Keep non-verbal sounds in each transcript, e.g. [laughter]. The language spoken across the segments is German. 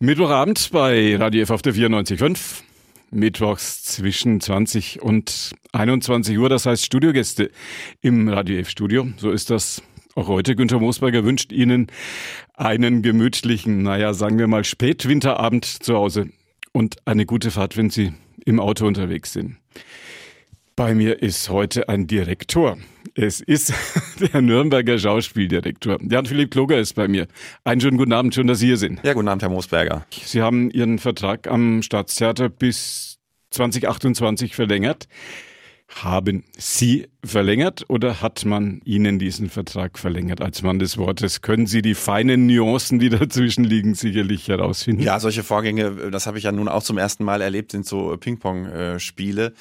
Mittwochabend bei Radio F auf der 94.5. Mittwochs zwischen 20 und 21 Uhr, das heißt Studiogäste im Radio F Studio. So ist das auch heute. Günter Moosberger wünscht Ihnen einen gemütlichen, naja, sagen wir mal Spätwinterabend zu Hause und eine gute Fahrt, wenn Sie im Auto unterwegs sind. Bei mir ist heute ein Direktor. Es ist [laughs] der Nürnberger Schauspieldirektor. Jan-Philipp Kloger ist bei mir. Einen schönen guten Abend, schön, dass Sie hier sind. Ja, guten Abend, Herr Moosberger. Sie haben Ihren Vertrag am Staatstheater bis 2028 verlängert. Haben Sie verlängert oder hat man Ihnen diesen Vertrag verlängert als Mann des Wortes? Können Sie die feinen Nuancen, die [laughs] dazwischen liegen, sicherlich herausfinden? Ja, solche Vorgänge, das habe ich ja nun auch zum ersten Mal erlebt, sind so Ping-Pong-Spiele.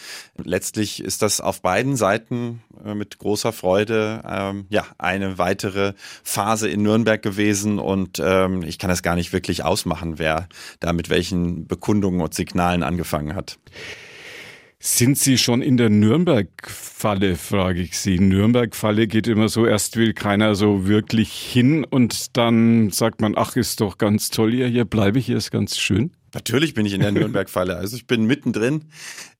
Letztlich ist das auf beiden Seiten äh, mit großer Freude ähm, ja eine weitere Phase in Nürnberg gewesen und ähm, ich kann es gar nicht wirklich ausmachen, wer da mit welchen Bekundungen und Signalen angefangen hat. Sind Sie schon in der Nürnberg-Falle, frage ich Sie. Nürnberg-Falle geht immer so, erst will keiner so wirklich hin und dann sagt man, ach, ist doch ganz toll hier, hier bleibe ich, hier ist ganz schön. Natürlich bin ich in der [laughs] Nürnberg-Falle. Also ich bin mittendrin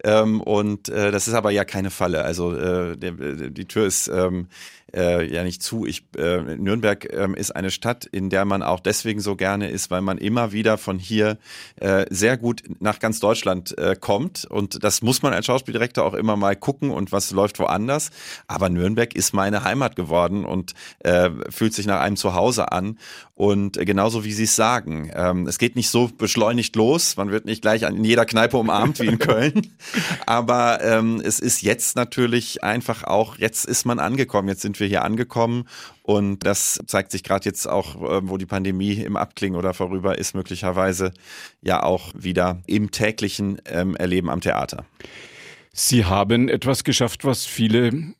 ähm, und äh, das ist aber ja keine Falle. Also äh, der, die Tür ist ähm, äh, ja nicht zu. Ich, äh, Nürnberg äh, ist eine Stadt, in der man auch deswegen so gerne ist, weil man immer wieder von hier äh, sehr gut nach ganz Deutschland äh, kommt. Und das muss man als Schauspieldirektor auch immer mal gucken und was läuft woanders. Aber Nürnberg ist meine Heimat geworden und äh, fühlt sich nach einem Zuhause an. Und äh, genauso wie Sie es sagen, ähm, es geht nicht so beschleunigt los. Man wird nicht gleich in jeder Kneipe umarmt wie in [laughs] Köln. Aber ähm, es ist jetzt natürlich einfach auch, jetzt ist man angekommen, jetzt sind wir hier angekommen und das zeigt sich gerade jetzt auch, äh, wo die Pandemie im Abklingen oder vorüber ist, möglicherweise ja auch wieder im täglichen ähm, Erleben am Theater. Sie haben etwas geschafft, was viele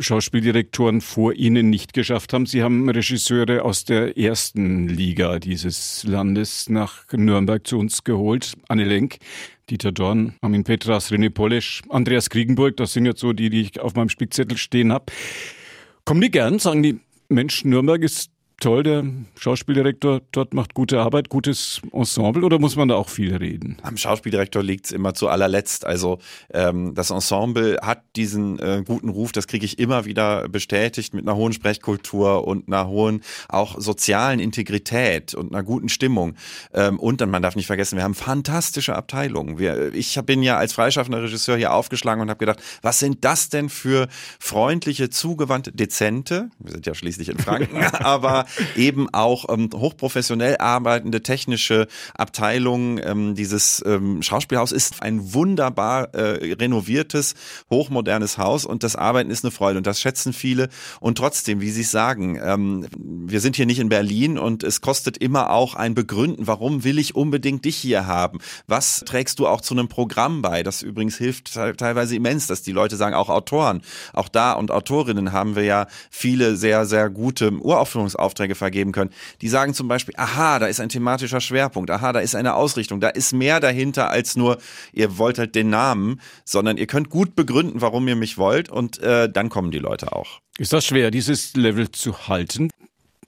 Schauspieldirektoren vor Ihnen nicht geschafft haben. Sie haben Regisseure aus der ersten Liga dieses Landes nach Nürnberg zu uns geholt. Anne Lenk, Dieter Dorn, Armin Petras, René Polesch, Andreas Kriegenburg, das sind jetzt so die, die ich auf meinem Spickzettel stehen habe. Kommen die gern, sagen die, Mensch, Nürnberg ist toll, der Schauspieldirektor dort macht gute Arbeit, gutes Ensemble oder muss man da auch viel reden? Am Schauspieldirektor liegt es immer zu allerletzt. Also ähm, das Ensemble hat diesen äh, guten Ruf, das kriege ich immer wieder bestätigt mit einer hohen Sprechkultur und einer hohen auch sozialen Integrität und einer guten Stimmung. Ähm, und dann, man darf nicht vergessen, wir haben fantastische Abteilungen. Wir, ich bin ja als freischaffender Regisseur hier aufgeschlagen und habe gedacht, was sind das denn für freundliche, zugewandte, dezente, wir sind ja schließlich in Franken, [laughs] aber eben auch ähm, hochprofessionell arbeitende technische Abteilungen. Ähm, dieses ähm, Schauspielhaus ist ein wunderbar äh, renoviertes, hochmodernes Haus und das Arbeiten ist eine Freude und das schätzen viele. Und trotzdem, wie Sie es sagen, ähm, wir sind hier nicht in Berlin und es kostet immer auch ein Begründen, warum will ich unbedingt dich hier haben? Was trägst du auch zu einem Programm bei? Das übrigens hilft teilweise immens, dass die Leute sagen, auch Autoren, auch da und Autorinnen haben wir ja viele sehr, sehr gute Uraufführungsaufträge Aufträge vergeben können. Die sagen zum Beispiel, aha, da ist ein thematischer Schwerpunkt, aha, da ist eine Ausrichtung, da ist mehr dahinter als nur, ihr wollt halt den Namen, sondern ihr könnt gut begründen, warum ihr mich wollt und äh, dann kommen die Leute auch. Ist das schwer, dieses Level zu halten?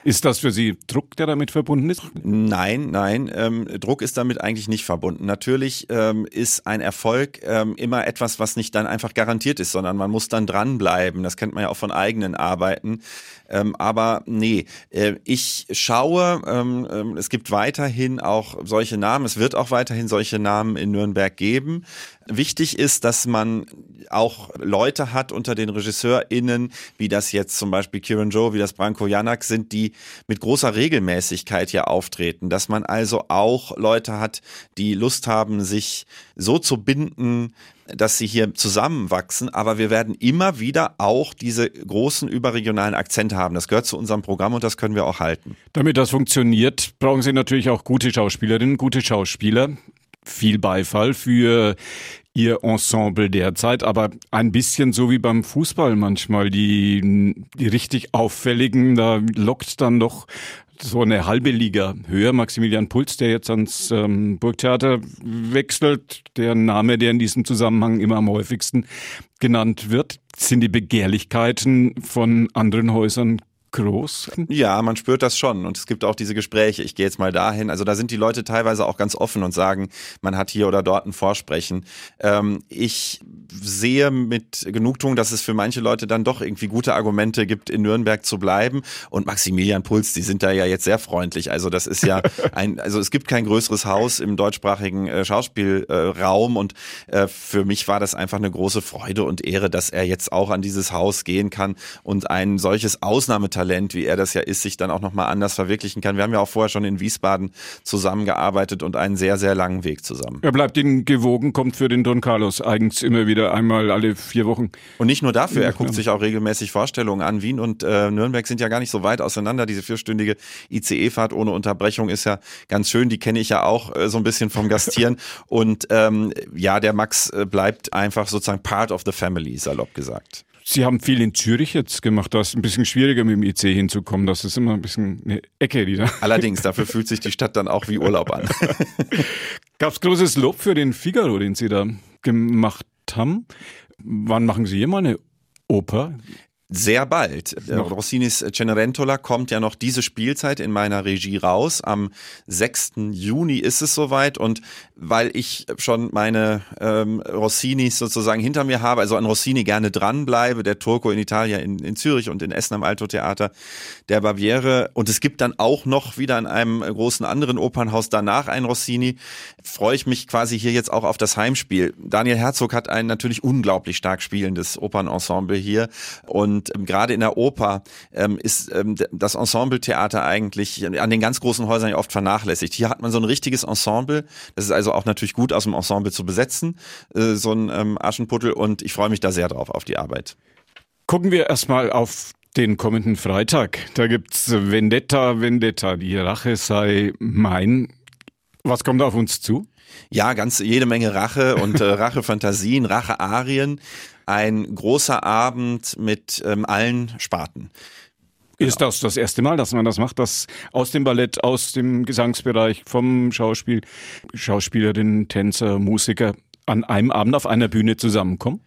Ist das für Sie Druck, der damit verbunden ist? Nein, nein, ähm, Druck ist damit eigentlich nicht verbunden. Natürlich ähm, ist ein Erfolg ähm, immer etwas, was nicht dann einfach garantiert ist, sondern man muss dann dranbleiben. Das kennt man ja auch von eigenen Arbeiten. Ähm, aber nee, äh, ich schaue, ähm, ähm, es gibt weiterhin auch solche Namen, es wird auch weiterhin solche Namen in Nürnberg geben. Wichtig ist, dass man auch Leute hat unter den RegisseurInnen, wie das jetzt zum Beispiel Kieran Joe, wie das Branko Janak sind, die mit großer Regelmäßigkeit hier auftreten. Dass man also auch Leute hat, die Lust haben, sich so zu binden, dass sie hier zusammenwachsen, aber wir werden immer wieder auch diese großen überregionalen Akzente haben. Das gehört zu unserem Programm und das können wir auch halten. Damit das funktioniert, brauchen Sie natürlich auch gute Schauspielerinnen, gute Schauspieler. Viel Beifall für ihr Ensemble derzeit, aber ein bisschen so wie beim Fußball manchmal. Die, die richtig auffälligen, da lockt dann doch so eine halbe Liga höher. Maximilian Puls, der jetzt ans ähm, Burgtheater wechselt, der Name, der in diesem Zusammenhang immer am häufigsten genannt wird, sind die Begehrlichkeiten von anderen Häusern groß? Ja, man spürt das schon und es gibt auch diese Gespräche. Ich gehe jetzt mal dahin. Also da sind die Leute teilweise auch ganz offen und sagen, man hat hier oder dort ein Vorsprechen. Ähm, ich sehe mit Genugtuung, dass es für manche Leute dann doch irgendwie gute Argumente gibt, in Nürnberg zu bleiben. Und Maximilian Puls, die sind da ja jetzt sehr freundlich. Also das ist ja [laughs] ein, also es gibt kein größeres Haus im deutschsprachigen äh, Schauspielraum äh, und äh, für mich war das einfach eine große Freude und Ehre, dass er jetzt auch an dieses Haus gehen kann und ein solches Ausnahmetalent, wie er das ja ist, sich dann auch nochmal anders verwirklichen kann. Wir haben ja auch vorher schon in Wiesbaden zusammengearbeitet und einen sehr, sehr langen Weg zusammen. Er bleibt Ihnen gewogen, kommt für den Don Carlos eigens immer wieder einmal alle vier Wochen. Und nicht nur dafür, er guckt sich auch regelmäßig Vorstellungen an. Wien und äh, Nürnberg sind ja gar nicht so weit auseinander. Diese vierstündige ICE-Fahrt ohne Unterbrechung ist ja ganz schön. Die kenne ich ja auch äh, so ein bisschen vom Gastieren. [laughs] und ähm, ja, der Max äh, bleibt einfach sozusagen part of the family, salopp gesagt. Sie haben viel in Zürich jetzt gemacht. Da ist ein bisschen schwieriger mit dem IC hinzukommen. Das ist immer ein bisschen eine Ecke wieder. Allerdings, dafür fühlt sich die Stadt dann auch wie Urlaub an. [laughs] Gab es großes Lob für den Figaro, den Sie da gemacht haben? Wann machen Sie hier mal eine Oper? Sehr bald. Noch. Rossinis Cenerentola kommt ja noch diese Spielzeit in meiner Regie raus. Am 6. Juni ist es soweit und weil ich schon meine ähm, Rossinis sozusagen hinter mir habe, also an Rossini gerne dranbleibe, der Turco in Italien, in, in Zürich und in Essen am Alto Theater, der Barbiere und es gibt dann auch noch wieder in einem großen anderen Opernhaus danach ein Rossini, freue ich mich quasi hier jetzt auch auf das Heimspiel. Daniel Herzog hat ein natürlich unglaublich stark spielendes Opernensemble hier und und ähm, gerade in der Oper ähm, ist ähm, das Ensembletheater eigentlich an den ganz großen Häusern ja oft vernachlässigt. Hier hat man so ein richtiges Ensemble. Das ist also auch natürlich gut aus dem Ensemble zu besetzen, äh, so ein ähm, Aschenputtel. Und ich freue mich da sehr drauf auf die Arbeit. Gucken wir erstmal auf den kommenden Freitag. Da gibt's Vendetta, Vendetta. Die Rache sei mein. Was kommt auf uns zu? Ja, ganz jede Menge Rache und äh, [laughs] Rache-Fantasien, Rache-Arien ein großer Abend mit ähm, allen Sparten. Ist das das erste Mal, dass man das macht, dass aus dem Ballett, aus dem Gesangsbereich, vom Schauspiel, Schauspielerinnen, Tänzer, Musiker an einem Abend auf einer Bühne zusammenkommen?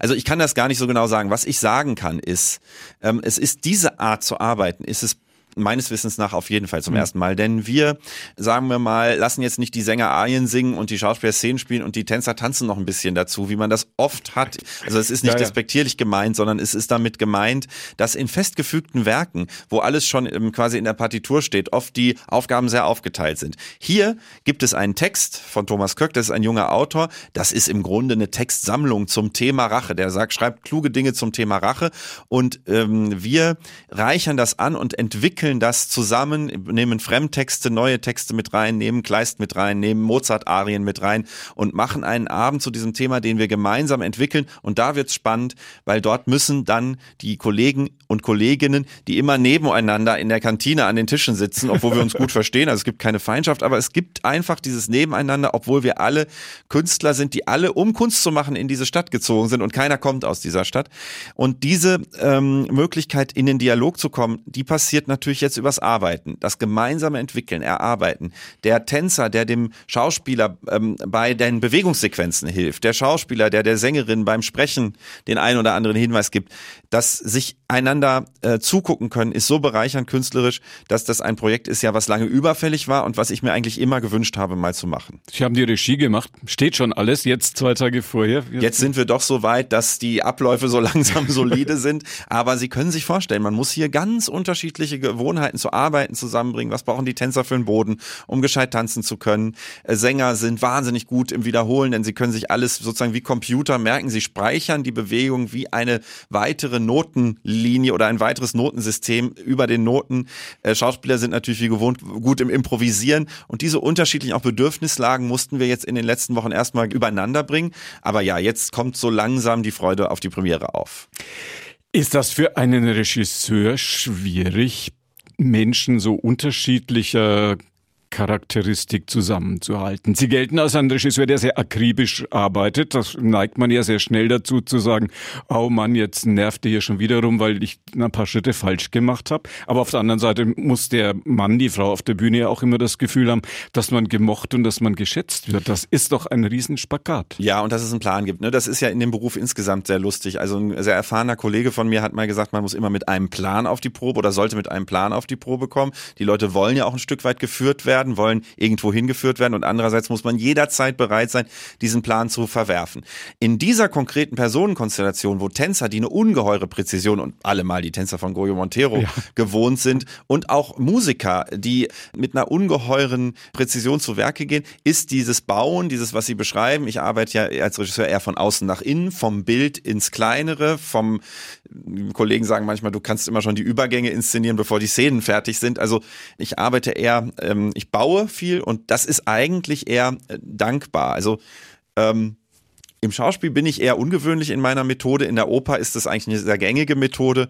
Also ich kann das gar nicht so genau sagen. Was ich sagen kann ist, ähm, es ist diese Art zu arbeiten, ist es meines Wissens nach auf jeden Fall zum mhm. ersten Mal. Denn wir, sagen wir mal, lassen jetzt nicht die Sänger Arien singen und die Schauspieler Szenen spielen und die Tänzer tanzen noch ein bisschen dazu, wie man das oft hat. Also es ist nicht ja, ja. despektierlich gemeint, sondern es ist damit gemeint, dass in festgefügten Werken, wo alles schon quasi in der Partitur steht, oft die Aufgaben sehr aufgeteilt sind. Hier gibt es einen Text von Thomas Köck, das ist ein junger Autor. Das ist im Grunde eine Textsammlung zum Thema Rache. Der sagt, schreibt kluge Dinge zum Thema Rache und ähm, wir reichern das an und entwickeln entwickeln das zusammen, nehmen Fremdtexte, neue Texte mit rein, nehmen Kleist mit rein, nehmen Mozart-Arien mit rein und machen einen Abend zu diesem Thema, den wir gemeinsam entwickeln. Und da wird's spannend, weil dort müssen dann die Kollegen und Kolleginnen, die immer nebeneinander in der Kantine an den Tischen sitzen, obwohl wir uns gut [laughs] verstehen, also es gibt keine Feindschaft, aber es gibt einfach dieses Nebeneinander, obwohl wir alle Künstler sind, die alle, um Kunst zu machen, in diese Stadt gezogen sind und keiner kommt aus dieser Stadt. Und diese ähm, Möglichkeit, in den Dialog zu kommen, die passiert natürlich natürlich jetzt übers Arbeiten, das gemeinsame Entwickeln, Erarbeiten. Der Tänzer, der dem Schauspieler ähm, bei den Bewegungssequenzen hilft, der Schauspieler, der der Sängerin beim Sprechen den einen oder anderen Hinweis gibt, dass sich einander äh, zugucken können, ist so bereichernd künstlerisch, dass das ein Projekt ist ja, was lange überfällig war und was ich mir eigentlich immer gewünscht habe, mal zu machen. Sie haben die Regie gemacht, steht schon alles, jetzt zwei Tage vorher. Jetzt sind wir doch so weit, dass die Abläufe so [laughs] langsam solide sind, aber Sie können sich vorstellen, man muss hier ganz unterschiedliche Gewohnheiten zu arbeiten zusammenbringen. Was brauchen die Tänzer für einen Boden, um gescheit tanzen zu können? Äh, Sänger sind wahnsinnig gut im Wiederholen, denn sie können sich alles sozusagen wie Computer merken. Sie speichern die Bewegung wie eine weitere Notenlinie oder ein weiteres Notensystem über den Noten. Äh, Schauspieler sind natürlich wie gewohnt gut im Improvisieren und diese unterschiedlichen auch Bedürfnislagen mussten wir jetzt in den letzten Wochen erstmal übereinander bringen. Aber ja, jetzt kommt so langsam die Freude auf die Premiere auf. Ist das für einen Regisseur schwierig, Menschen so unterschiedlicher Charakteristik zusammenzuhalten. Sie gelten als ein Regisseur, der sehr akribisch arbeitet. Das neigt man ja sehr schnell dazu zu sagen, oh Mann, jetzt nervt ihr hier schon wieder rum, weil ich ein paar Schritte falsch gemacht habe. Aber auf der anderen Seite muss der Mann, die Frau auf der Bühne ja auch immer das Gefühl haben, dass man gemocht und dass man geschätzt wird. Das ist doch ein Riesenspagat. Ja, und dass es einen Plan gibt. Ne? Das ist ja in dem Beruf insgesamt sehr lustig. Also ein sehr erfahrener Kollege von mir hat mal gesagt, man muss immer mit einem Plan auf die Probe oder sollte mit einem Plan auf die Probe kommen. Die Leute wollen ja auch ein Stück weit geführt werden werden, wollen irgendwo hingeführt werden und andererseits muss man jederzeit bereit sein, diesen Plan zu verwerfen. In dieser konkreten Personenkonstellation, wo Tänzer, die eine ungeheure Präzision und alle mal die Tänzer von Goyo Montero ja. gewohnt sind und auch Musiker, die mit einer ungeheuren Präzision zu Werke gehen, ist dieses Bauen, dieses, was Sie beschreiben, ich arbeite ja als Regisseur eher von außen nach innen, vom Bild ins Kleinere, vom Kollegen sagen manchmal, du kannst immer schon die Übergänge inszenieren, bevor die Szenen fertig sind. Also ich arbeite eher, ähm, ich baue viel und das ist eigentlich eher äh, dankbar. Also ähm, im Schauspiel bin ich eher ungewöhnlich in meiner Methode. In der Oper ist das eigentlich eine sehr gängige Methode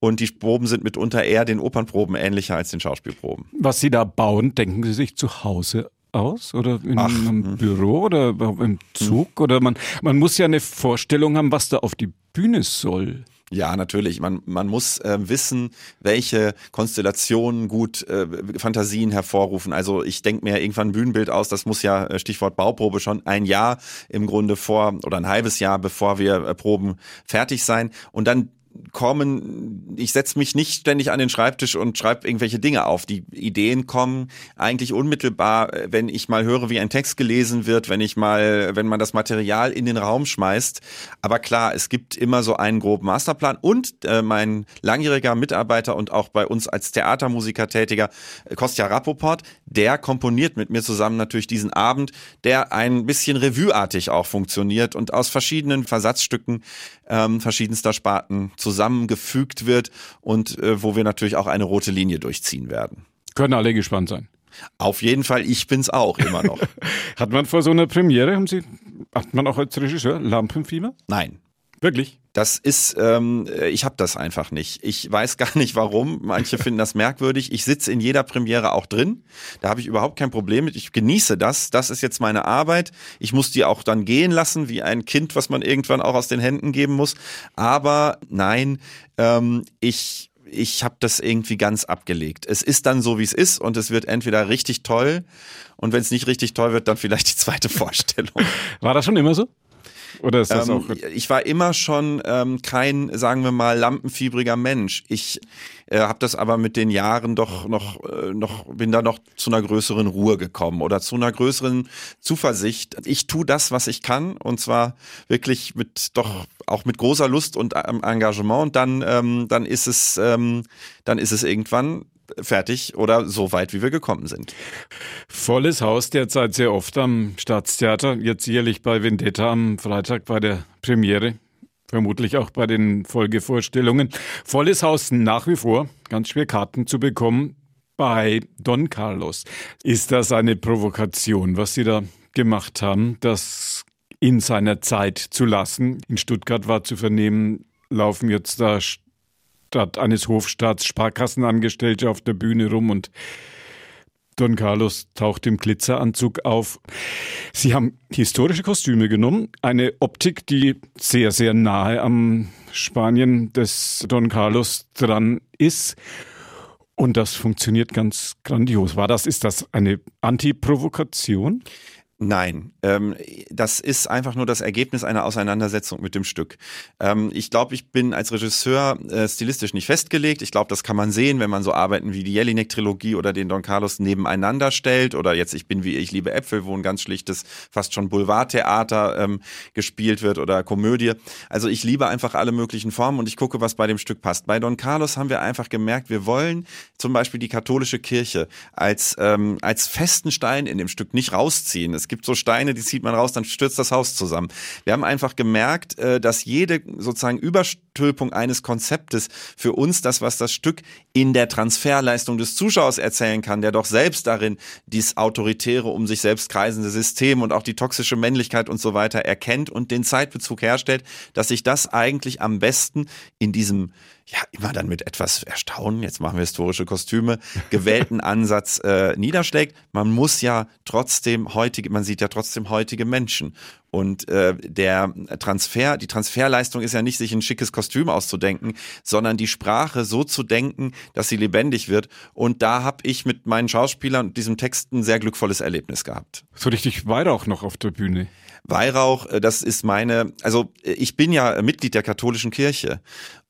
und die Proben sind mitunter eher den Opernproben ähnlicher als den Schauspielproben. Was Sie da bauen, denken Sie sich zu Hause aus oder in Ach, einem hm. Büro oder im Zug hm. oder man man muss ja eine Vorstellung haben, was da auf die Bühne soll. Ja, natürlich. Man, man muss äh, wissen, welche Konstellationen gut äh, Fantasien hervorrufen. Also ich denke mir irgendwann ein Bühnenbild aus, das muss ja, äh, Stichwort Bauprobe, schon ein Jahr im Grunde vor oder ein halbes Jahr, bevor wir äh, Proben fertig sein. Und dann kommen, ich setze mich nicht ständig an den Schreibtisch und schreibe irgendwelche Dinge auf. Die Ideen kommen eigentlich unmittelbar, wenn ich mal höre, wie ein Text gelesen wird, wenn ich mal, wenn man das Material in den Raum schmeißt. Aber klar, es gibt immer so einen groben Masterplan und äh, mein langjähriger Mitarbeiter und auch bei uns als Theatermusiker tätiger äh, Kostja Rappoport, der komponiert mit mir zusammen natürlich diesen Abend, der ein bisschen revueartig auch funktioniert und aus verschiedenen Versatzstücken ähm, verschiedenster Sparten zusammengefügt wird und äh, wo wir natürlich auch eine rote Linie durchziehen werden. Können alle gespannt sein. Auf jeden Fall, ich bin's auch immer noch. [laughs] hat man vor so einer Premiere, haben Sie, hat man auch als Regisseur Lampenfieber? Nein. Wirklich? Das ist, ähm, ich habe das einfach nicht. Ich weiß [laughs] gar nicht warum. Manche finden das merkwürdig. Ich sitze in jeder Premiere auch drin. Da habe ich überhaupt kein Problem mit. Ich genieße das. Das ist jetzt meine Arbeit. Ich muss die auch dann gehen lassen, wie ein Kind, was man irgendwann auch aus den Händen geben muss. Aber nein, ähm, ich ich habe das irgendwie ganz abgelegt. Es ist dann so, wie es ist und es wird entweder richtig toll und wenn es nicht richtig toll wird, dann vielleicht die zweite [laughs] Vorstellung. War das schon immer so? Oder ist das ähm, auch? Ich war immer schon ähm, kein, sagen wir mal, lampenfiebriger Mensch. Ich äh, habe das aber mit den Jahren doch noch, äh, noch, bin da noch zu einer größeren Ruhe gekommen oder zu einer größeren Zuversicht. Ich tue das, was ich kann und zwar wirklich mit doch auch mit großer Lust und ähm, Engagement. Und dann, ähm, dann ist es, ähm, dann ist es irgendwann fertig oder so weit, wie wir gekommen sind. Volles Haus derzeit sehr oft am Staatstheater, jetzt jährlich bei Vendetta am Freitag bei der Premiere, vermutlich auch bei den Folgevorstellungen. Volles Haus nach wie vor, ganz schwer Karten zu bekommen bei Don Carlos. Ist das eine Provokation, was Sie da gemacht haben, das in seiner Zeit zu lassen? In Stuttgart war zu vernehmen, laufen jetzt da statt eines Hofstaats Sparkassenangestellte auf der Bühne rum und Don Carlos taucht im Glitzeranzug auf. Sie haben historische Kostüme genommen, eine Optik, die sehr, sehr nahe am Spanien des Don Carlos dran ist. Und das funktioniert ganz grandios. War das, ist das eine Antiprovokation? Nein, ähm, das ist einfach nur das Ergebnis einer Auseinandersetzung mit dem Stück. Ähm, ich glaube, ich bin als Regisseur äh, stilistisch nicht festgelegt. Ich glaube, das kann man sehen, wenn man so Arbeiten wie die Jelinek-Trilogie oder den Don Carlos nebeneinander stellt. Oder jetzt Ich bin wie ich liebe Äpfel, wo ein ganz schlichtes, fast schon Boulevardtheater ähm, gespielt wird oder Komödie. Also ich liebe einfach alle möglichen Formen und ich gucke, was bei dem Stück passt. Bei Don Carlos haben wir einfach gemerkt, wir wollen zum Beispiel die katholische Kirche als, ähm, als festen Stein in dem Stück nicht rausziehen. Es gibt so Steine, die zieht man raus, dann stürzt das Haus zusammen. Wir haben einfach gemerkt, äh, dass jede sozusagen Überst Haupthöhepunkt eines Konzeptes. Für uns das, was das Stück in der Transferleistung des Zuschauers erzählen kann, der doch selbst darin dies autoritäre, um sich selbst kreisende System und auch die toxische Männlichkeit und so weiter erkennt und den Zeitbezug herstellt, dass sich das eigentlich am besten in diesem ja immer dann mit etwas Erstaunen, jetzt machen wir historische Kostüme, gewählten [laughs] Ansatz äh, niederschlägt. Man muss ja trotzdem heutige, man sieht ja trotzdem heutige Menschen. Und äh, der Transfer, die Transferleistung ist ja nicht, sich ein schickes Kostüm auszudenken, sondern die Sprache so zu denken, dass sie lebendig wird. Und da habe ich mit meinen Schauspielern und diesem Text ein sehr glückvolles Erlebnis gehabt. So richtig Weihrauch noch auf der Bühne. Weihrauch, äh, das ist meine, also äh, ich bin ja Mitglied der katholischen Kirche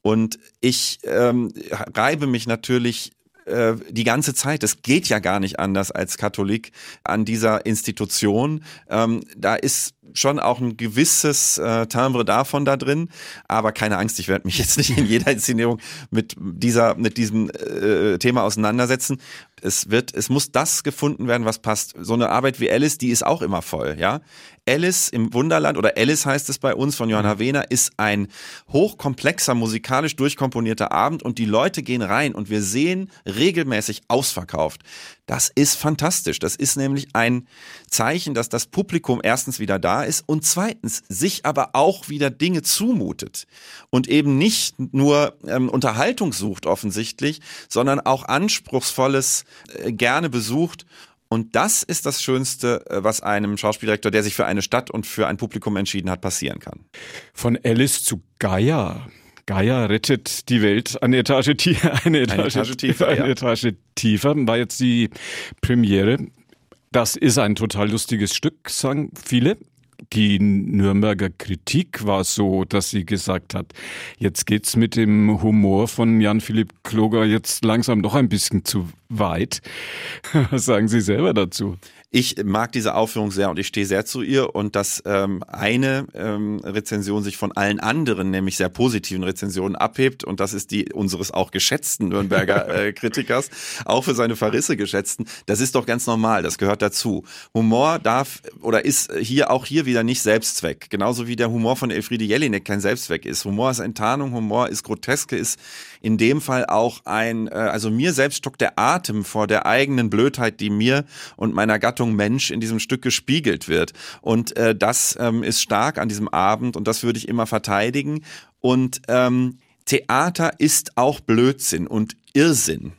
und ich ähm, reibe mich natürlich äh, die ganze Zeit. Es geht ja gar nicht anders als Katholik an dieser Institution. Ähm, da ist schon auch ein gewisses äh, Timbre davon da drin, aber keine Angst, ich werde mich jetzt nicht in jeder Inszenierung mit dieser mit diesem äh, Thema auseinandersetzen. Es wird, es muss das gefunden werden, was passt. So eine Arbeit wie Alice, die ist auch immer voll, ja. Alice im Wunderland oder Alice heißt es bei uns von Johanna Wehner, ist ein hochkomplexer, musikalisch durchkomponierter Abend und die Leute gehen rein und wir sehen regelmäßig ausverkauft. Das ist fantastisch. Das ist nämlich ein Zeichen, dass das Publikum erstens wieder da ist und zweitens sich aber auch wieder Dinge zumutet und eben nicht nur ähm, Unterhaltung sucht offensichtlich, sondern auch anspruchsvolles äh, gerne besucht und das ist das Schönste, äh, was einem Schauspieldirektor, der sich für eine Stadt und für ein Publikum entschieden hat, passieren kann. Von Alice zu Gaia. Gaia rettet die Welt eine Etage, [laughs] tiefer, eine Etage, eine Etage tiefer. Eine ja. Etage tiefer war jetzt die Premiere. Das ist ein total lustiges Stück, sagen viele. Die Nürnberger Kritik war so, dass sie gesagt hat, jetzt geht's mit dem Humor von Jan-Philipp Kloger jetzt langsam doch ein bisschen zu weit. [laughs] Was sagen Sie selber dazu? Ich mag diese Aufführung sehr und ich stehe sehr zu ihr und dass ähm, eine ähm, Rezension sich von allen anderen, nämlich sehr positiven Rezensionen abhebt und das ist die unseres auch geschätzten Nürnberger [laughs] äh, Kritikers, auch für seine Verrisse geschätzten, das ist doch ganz normal, das gehört dazu. Humor darf oder ist hier auch hier wieder nicht Selbstzweck, genauso wie der Humor von Elfriede Jelinek kein Selbstzweck ist. Humor ist Enttarnung, Humor ist Groteske, ist in dem Fall auch ein, äh, also mir selbst stockt der Atem vor der eigenen Blödheit, die mir und meiner Gattung Mensch in diesem Stück gespiegelt wird. Und äh, das ähm, ist stark an diesem Abend und das würde ich immer verteidigen. Und ähm, Theater ist auch Blödsinn und Irrsinn.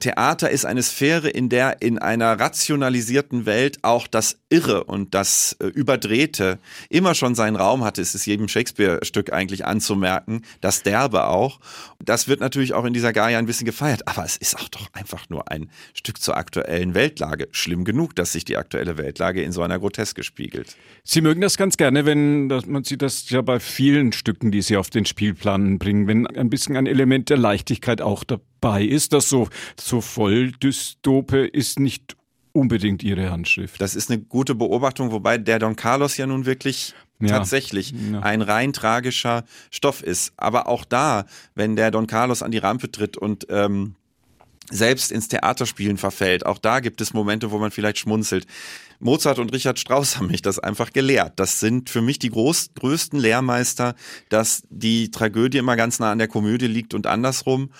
Theater ist eine Sphäre, in der in einer rationalisierten Welt auch das Irre und das äh, Überdrehte immer schon seinen Raum hatte. Es ist jedem Shakespeare-Stück eigentlich anzumerken, das Derbe auch. Das wird natürlich auch in dieser Gaia ein bisschen gefeiert, aber es ist auch doch einfach nur ein Stück zur aktuellen Weltlage. Schlimm genug, dass sich die aktuelle Weltlage in so einer Groteske spiegelt. Sie mögen das ganz gerne, wenn das, man sieht das ja bei vielen Stücken, die Sie auf den Spielplan bringen, wenn ein bisschen ein Element der Leichtigkeit auch dabei bei ist. Das so, so voll dystope ist nicht unbedingt ihre Handschrift. Das ist eine gute Beobachtung, wobei der Don Carlos ja nun wirklich ja. tatsächlich ja. ein rein tragischer Stoff ist. Aber auch da, wenn der Don Carlos an die Rampe tritt und ähm, selbst ins Theaterspielen verfällt, auch da gibt es Momente, wo man vielleicht schmunzelt. Mozart und Richard Strauss haben mich das einfach gelehrt. Das sind für mich die groß, größten Lehrmeister, dass die Tragödie immer ganz nah an der Komödie liegt und andersrum.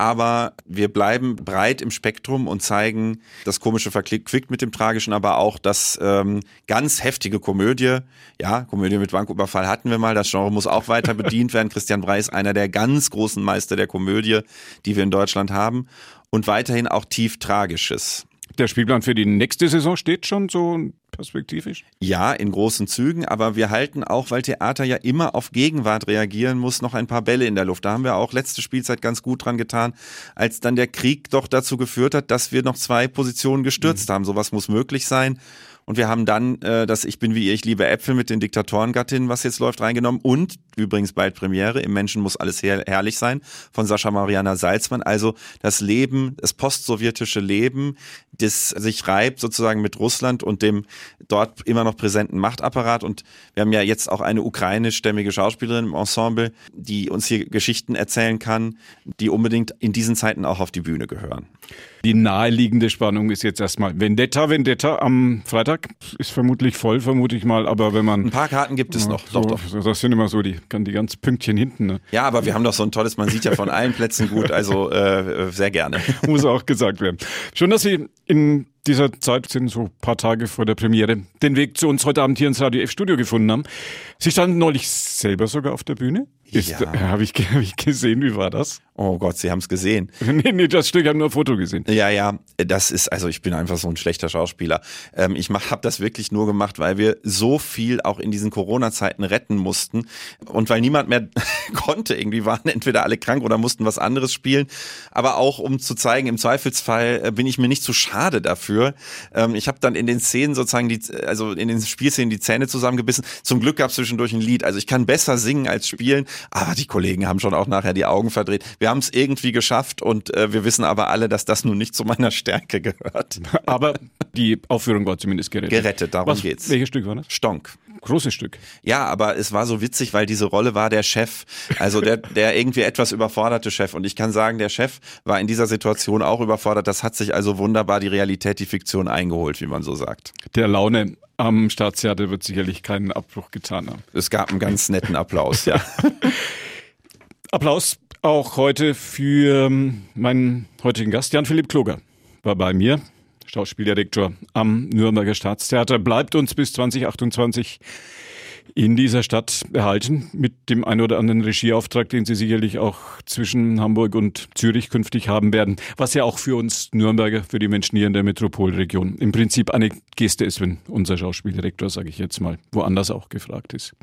Aber wir bleiben breit im Spektrum und zeigen das Komische verquickt mit dem Tragischen, aber auch das ähm, ganz heftige Komödie. Ja, Komödie mit Banküberfall hatten wir mal. Das Genre muss auch weiter bedient werden. Christian Brey ist einer der ganz großen Meister der Komödie, die wir in Deutschland haben. Und weiterhin auch tief Tragisches. Der Spielplan für die nächste Saison steht schon so perspektivisch? Ja, in großen Zügen, aber wir halten auch, weil Theater ja immer auf Gegenwart reagieren muss, noch ein paar Bälle in der Luft. Da haben wir auch letzte Spielzeit ganz gut dran getan, als dann der Krieg doch dazu geführt hat, dass wir noch zwei Positionen gestürzt mhm. haben. Sowas muss möglich sein. Und wir haben dann äh, das Ich bin wie ihr, ich liebe Äpfel mit den Diktatorengattinnen, was jetzt läuft, reingenommen. Und übrigens bald Premiere, im Menschen muss alles her herrlich sein, von Sascha Mariana Salzmann. Also das Leben, das postsowjetische Leben, das sich reibt sozusagen mit Russland und dem dort immer noch präsenten Machtapparat. Und wir haben ja jetzt auch eine ukrainischstämmige Schauspielerin im Ensemble, die uns hier Geschichten erzählen kann, die unbedingt in diesen Zeiten auch auf die Bühne gehören. Die naheliegende Spannung ist jetzt erstmal Vendetta. Vendetta am Freitag ist vermutlich voll, vermute ich mal. Aber wenn man. Ein paar Karten gibt es noch. So, doch, doch. Das sind immer so die, die ganz Pünktchen hinten. Ne? Ja, aber wir haben doch so ein tolles, man sieht ja von allen Plätzen gut. Also äh, sehr gerne. [laughs] Muss auch gesagt werden. Schön, dass Sie in dieser Zeit sind so ein paar Tage vor der Premiere den Weg zu uns heute Abend hier ins Radio F Studio gefunden haben. Sie standen neulich selber sogar auf der Bühne. Ist, Ja. äh, Habe ich, [laughs] hab ich gesehen, wie war das? Oh Gott, Sie haben es gesehen. [laughs] nee, nee, das Stück, ich habe nur ein Foto gesehen. Ja, ja, das ist, also ich bin einfach so ein schlechter Schauspieler. Ähm, ich habe das wirklich nur gemacht, weil wir so viel auch in diesen Corona-Zeiten retten mussten und weil niemand mehr [laughs] konnte. Irgendwie waren entweder alle krank oder mussten was anderes spielen. Aber auch um zu zeigen, im Zweifelsfall äh, bin ich mir nicht zu schade dafür. Ähm, ich habe dann in den Szenen sozusagen, die, also in den Spielszenen die Zähne zusammengebissen. Zum Glück gab es zwischendurch ein Lied. Also ich kann besser singen als spielen, aber die Kollegen haben schon auch nachher die Augen verdreht. Wir haben es irgendwie geschafft und äh, wir wissen aber alle, dass das nun nicht zu meiner Stärke gehört. [laughs] Aber die Aufführung war zumindest gerettet. Gerettet, darum Was, geht's. Welches Stück war das? Stonk. Großes Stück. Ja, aber es war so witzig, weil diese Rolle war der Chef, also der, der irgendwie etwas überforderte Chef. Und ich kann sagen, der Chef war in dieser Situation auch überfordert. Das hat sich also wunderbar die Realität, die Fiktion eingeholt, wie man so sagt. Der Laune am Staatstheater wird sicherlich keinen Abbruch getan haben. Es gab einen ganz netten Applaus, ja. [laughs] Applaus auch heute für ähm, meinen heutigen Gast, Jan-Philipp Kloger, war bei mir, Schauspieldirektor am Nürnberger Staatstheater, bleibt uns bis 2028 in dieser Stadt erhalten, mit dem ein oder anderen Regieauftrag, den Sie sicherlich auch zwischen Hamburg und Zürich künftig haben werden, was ja auch für uns Nürnberger, für die Menschen hier in der Metropolregion im Prinzip eine Geste ist, wenn unser Schauspieldirektor, sage ich jetzt mal, woanders auch gefragt ist.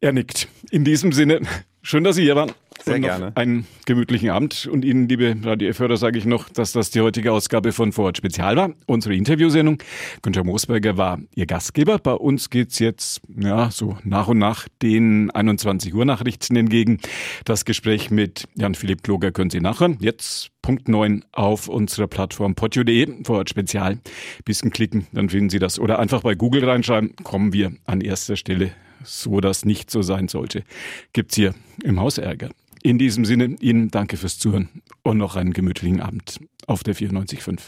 Er nickt. In diesem Sinne, schön, dass Sie hier waren. Sehr und gerne. Einen gemütlichen Abend. Und Ihnen, liebe Radio F-Hörer, sage ich noch, dass das die heutige Ausgabe von Vorort Spezial war. Unsere Interviewsendung. Günther Moosberger war Ihr Gastgeber. Bei uns geht's jetzt, ja, so nach und nach den 21 Uhr Nachrichten entgegen. Das Gespräch mit Jan-Philipp Kloger können Sie nachhören. Jetzt Punkt 9 auf unserer Plattform podio.de, Vorort Spezial. Bisschen klicken, dann finden Sie das. Oder einfach bei Google reinschreiben, kommen wir an erster Stelle so das nicht so sein sollte, gibt's hier im Haus Ärger. In diesem Sinne, Ihnen danke fürs Zuhören und noch einen gemütlichen Abend auf der 94.5.